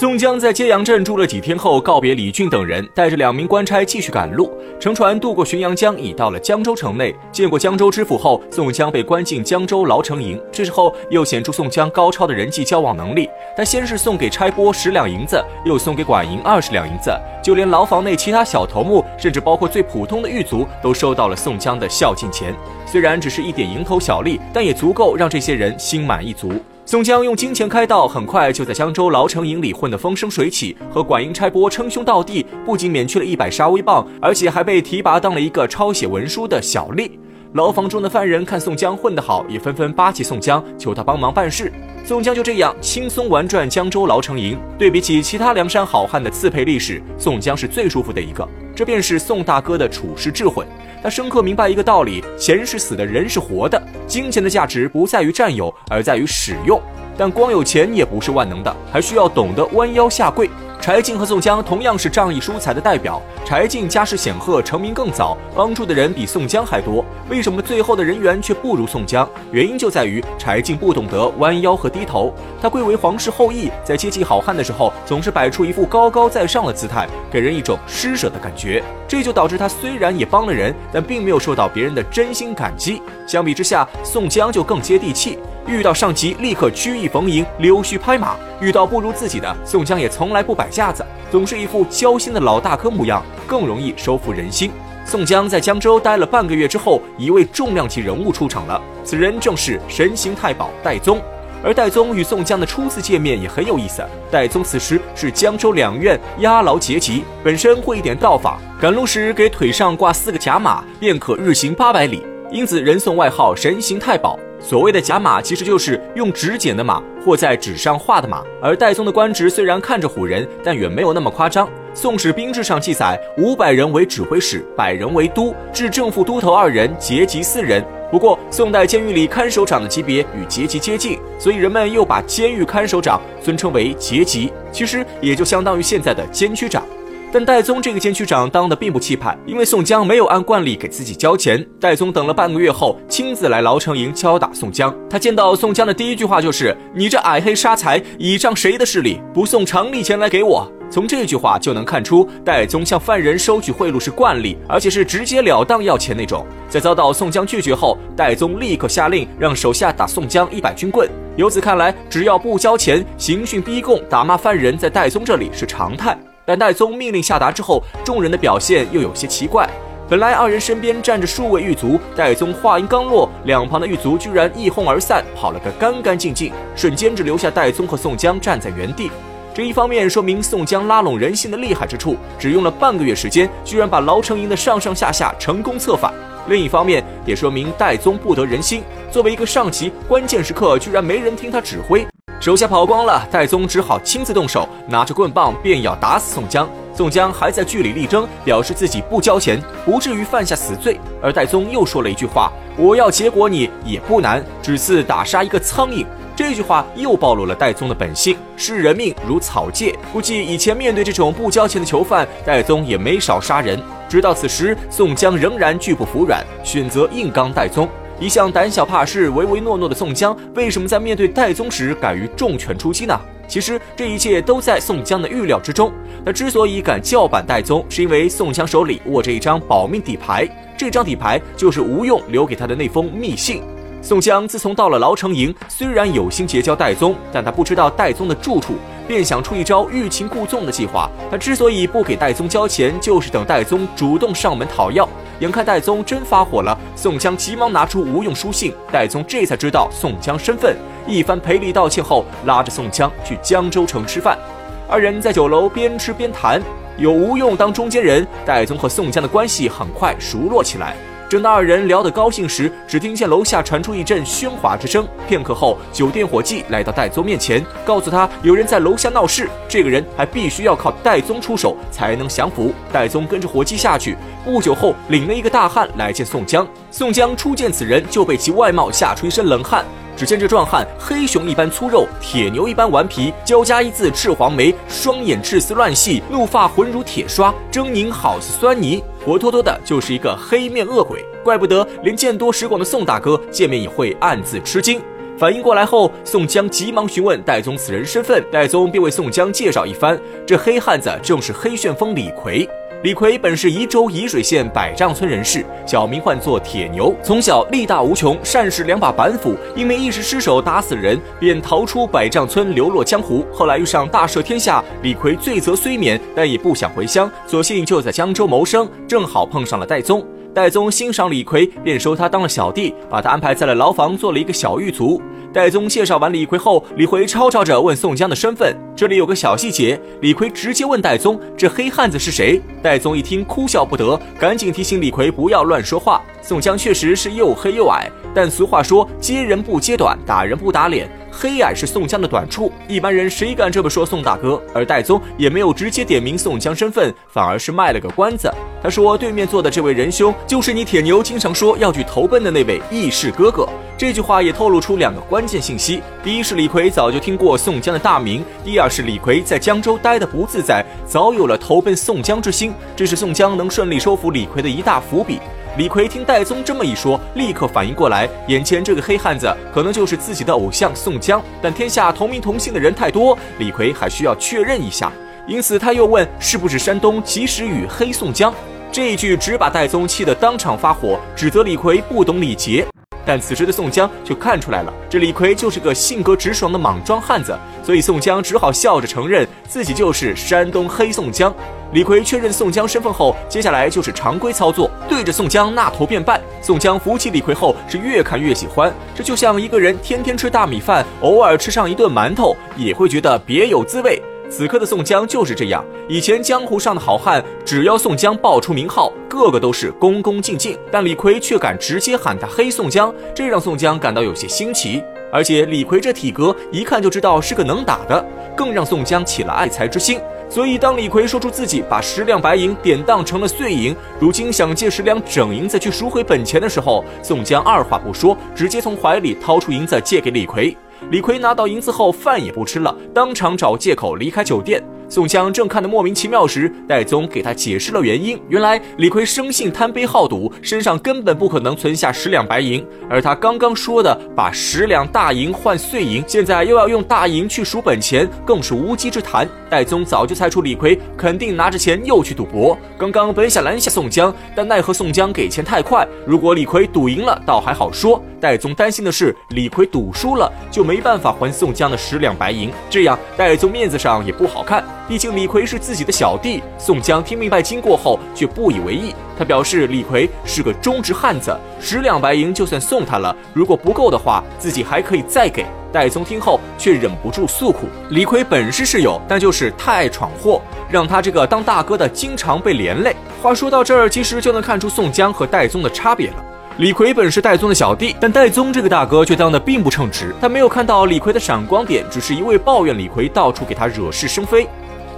宋江在揭阳镇住了几天后，告别李俊等人，带着两名官差继续赶路。乘船渡过浔阳江，已到了江州城内。见过江州知府后，宋江被关进江州牢城营。这时候又显出宋江高超的人际交往能力。他先是送给差拨十两银子，又送给管营二十两银子，就连牢房内其他小头目，甚至包括最普通的狱卒，都收到了宋江的孝敬钱。虽然只是一点蝇头小利，但也足够让这些人心满意足。宋江用金钱开道，很快就在江州牢城营里混得风生水起，和管营差拨称兄道弟，不仅免去了一百杀威棒，而且还被提拔当了一个抄写文书的小吏。牢房中的犯人看宋江混得好，也纷纷巴结宋江，求他帮忙办事。宋江就这样轻松玩转江州牢城营。对比起其他梁山好汉的刺配历史，宋江是最舒服的一个。这便是宋大哥的处世智慧。他深刻明白一个道理：钱是死的，人是活的。金钱的价值不在于占有，而在于使用。但光有钱也不是万能的，还需要懂得弯腰下跪。柴进和宋江同样是仗义疏财的代表。柴进家世显赫，成名更早，帮助的人比宋江还多。为什么最后的人缘却不如宋江？原因就在于柴进不懂得弯腰和低头。他贵为皇室后裔，在接济好汉的时候，总是摆出一副高高在上的姿态，给人一种施舍的感觉。这就导致他虽然也帮了人，但并没有受到别人的真心感激。相比之下，宋江就更接地气。遇到上级，立刻曲意逢迎，溜须拍马；遇到不如自己的，宋江也从来不摆架子，总是一副交心的老大哥模样，更容易收服人心。宋江在江州待了半个月之后，一位重量级人物出场了，此人正是神行太保戴宗。而戴宗与宋江的初次见面也很有意思。戴宗此时是江州两院押牢节级，本身会一点道法，赶路时给腿上挂四个甲马，便可日行八百里，因此人送外号神行太保。所谓的甲马，其实就是用纸剪的马或在纸上画的马。而戴宗的官职虽然看着唬人，但远没有那么夸张。《宋史兵志》上记载，五百人为指挥使，百人为都，至正副都头二人，节级四人。不过，宋代监狱里看守长的级别与节级接近，所以人们又把监狱看守长尊称为节级，其实也就相当于现在的监区长。但戴宗这个监区长当的并不气派，因为宋江没有按惯例给自己交钱。戴宗等了半个月后，亲自来牢城营敲打宋江。他见到宋江的第一句话就是：“你这矮黑杀财，倚仗谁的势力，不送常例钱来给我？”从这句话就能看出，戴宗向犯人收取贿赂是惯例，而且是直截了当要钱那种。在遭到宋江拒绝后，戴宗立刻下令让手下打宋江一百军棍。由此看来，只要不交钱，刑讯逼供、打骂犯人，在戴宗这里是常态。但戴宗命令下达之后，众人的表现又有些奇怪。本来二人身边站着数位狱卒，戴宗话音刚落，两旁的狱卒居然一哄而散，跑了个干干净净，瞬间只留下戴宗和宋江站在原地。这一方面说明宋江拉拢人心的厉害之处，只用了半个月时间，居然把牢城营的上上下下成功策反；另一方面也说明戴宗不得人心，作为一个上级，关键时刻居然没人听他指挥。手下跑光了，戴宗只好亲自动手，拿着棍棒便要打死宋江。宋江还在据理力争，表示自己不交钱不至于犯下死罪。而戴宗又说了一句话：“我要结果你也不难，只似打杀一个苍蝇。”这句话又暴露了戴宗的本性，视人命如草芥。估计以前面对这种不交钱的囚犯，戴宗也没少杀人。直到此时，宋江仍然拒不服软，选择硬刚戴宗。一向胆小怕事、唯唯诺诺的宋江，为什么在面对戴宗时敢于重拳出击呢？其实这一切都在宋江的预料之中。他之所以敢叫板戴宗，是因为宋江手里握着一张保命底牌，这张底牌就是吴用留给他的那封密信。宋江自从到了牢城营，虽然有心结交戴宗，但他不知道戴宗的住处，便想出一招欲擒故纵的计划。他之所以不给戴宗交钱，就是等戴宗主动上门讨要。眼看戴宗真发火了，宋江急忙拿出吴用书信，戴宗这才知道宋江身份。一番赔礼道歉后，拉着宋江去江州城吃饭。二人在酒楼边吃边谈，有吴用当中间人，戴宗和宋江的关系很快熟络起来。正当二人聊得高兴时，只听见楼下传出一阵喧哗之声。片刻后，酒店伙计来到戴宗面前，告诉他有人在楼下闹事，这个人还必须要靠戴宗出手才能降服。戴宗跟着伙计下去，不久后领了一个大汉来见宋江。宋江初见此人，就被其外貌吓出一身冷汗。只见这壮汉黑熊一般粗肉，铁牛一般顽皮，交加一字赤黄眉，双眼赤丝乱细，怒发浑如铁刷，狰狞好似酸泥，活脱脱的就是一个黑面恶鬼。怪不得连见多识广的宋大哥见面也会暗自吃惊。反应过来后，宋江急忙询问戴宗此人身份，戴宗便为宋江介绍一番，这黑汉子正是黑旋风李逵。李逵本是宜州沂水县百丈村人士，小名唤作铁牛。从小力大无穷，善使两把板斧，因为一时失手打死人，便逃出百丈村，流落江湖。后来遇上大赦天下，李逵罪责虽免，但也不想回乡，索性就在江州谋生。正好碰上了戴宗。戴宗欣赏李逵，便收他当了小弟，把他安排在了牢房，做了一个小狱卒。戴宗介绍完李逵后，李逵吵吵着问宋江的身份。这里有个小细节，李逵直接问戴宗：“这黑汉子是谁？”戴宗一听，哭笑不得，赶紧提醒李逵不要乱说话。宋江确实是又黑又矮，但俗话说：“揭人不揭短，打人不打脸。”黑矮是宋江的短处，一般人谁敢这么说宋大哥？而戴宗也没有直接点名宋江身份，反而是卖了个关子。他说：“对面坐的这位仁兄，就是你铁牛经常说要去投奔的那位义士哥哥。”这句话也透露出两个关键信息：第一是李逵早就听过宋江的大名；第二是李逵在江州待得不自在，早有了投奔宋江之心。这是宋江能顺利收服李逵的一大伏笔。李逵听戴宗这么一说，立刻反应过来，眼前这个黑汉子可能就是自己的偶像宋江。但天下同名同姓的人太多，李逵还需要确认一下，因此他又问是不是山东及时雨黑宋江。这一句只把戴宗气得当场发火，指责李逵不懂礼节。但此时的宋江却看出来了，这李逵就是个性格直爽的莽撞汉子，所以宋江只好笑着承认自己就是山东黑宋江。李逵确认宋江身份后，接下来就是常规操作，对着宋江那头便拜。宋江扶起李逵后，是越看越喜欢。这就像一个人天天吃大米饭，偶尔吃上一顿馒头，也会觉得别有滋味。此刻的宋江就是这样。以前江湖上的好汉，只要宋江报出名号，个个都是恭恭敬敬，但李逵却敢直接喊他黑宋江，这让宋江感到有些新奇。而且李逵这体格，一看就知道是个能打的，更让宋江起了爱才之心。所以，当李逵说出自己把十两白银典当成了碎银，如今想借十两整银子去赎回本钱的时候，宋江二话不说，直接从怀里掏出银子借给李逵。李逵拿到银子后，饭也不吃了，当场找借口离开酒店。宋江正看得莫名其妙时，戴宗给他解释了原因。原来李逵生性贪杯好赌，身上根本不可能存下十两白银。而他刚刚说的把十两大银换碎银，现在又要用大银去赎本钱，更是无稽之谈。戴宗早就猜出李逵肯定拿着钱又去赌博。刚刚本想拦下宋江，但奈何宋江给钱太快。如果李逵赌赢了，倒还好说。戴宗担心的是，李逵赌输了就没办法还宋江的十两白银，这样戴宗面子上也不好看。毕竟李逵是自己的小弟。宋江听明白经过后，却不以为意。他表示李逵是个忠直汉子，十两白银就算送他了，如果不够的话，自己还可以再给。戴宗听后却忍不住诉苦：李逵本事是有，但就是太爱闯祸，让他这个当大哥的经常被连累。话说到这儿，其实就能看出宋江和戴宗的差别了。李逵本是戴宗的小弟，但戴宗这个大哥却当得并不称职。他没有看到李逵的闪光点，只是一味抱怨李逵到处给他惹是生非。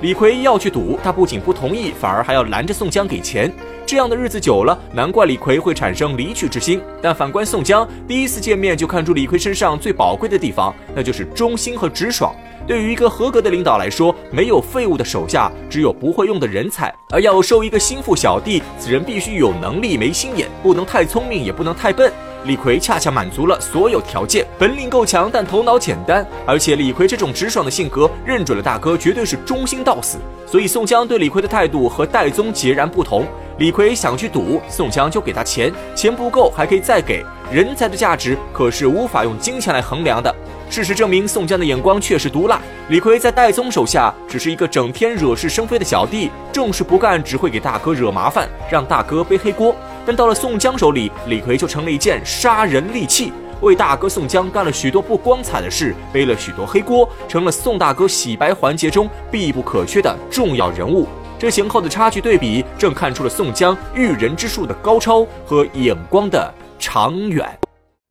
李逵要去赌，他不仅不同意，反而还要拦着宋江给钱。这样的日子久了，难怪李逵会产生离去之心。但反观宋江，第一次见面就看出李逵身上最宝贵的地方，那就是忠心和直爽。对于一个合格的领导来说，没有废物的手下，只有不会用的人才。而要收一个心腹小弟，此人必须有能力、没心眼，不能太聪明，也不能太笨。李逵恰恰满足了所有条件，本领够强，但头脑简单。而且李逵这种直爽的性格，认准了大哥绝对是忠心到死。所以宋江对李逵的态度和戴宗截然不同。李逵想去赌，宋江就给他钱，钱不够还可以再给。人才的价值可是无法用金钱来衡量的。事实证明，宋江的眼光确实毒辣。李逵在戴宗手下只是一个整天惹是生非的小弟，正事不干，只会给大哥惹麻烦，让大哥背黑锅。但到了宋江手里，李逵就成了一件杀人利器，为大哥宋江干了许多不光彩的事，背了许多黑锅，成了宋大哥洗白环节中必不可缺的重要人物。这前后的差距对比，正看出了宋江驭人之术的高超和眼光的长远。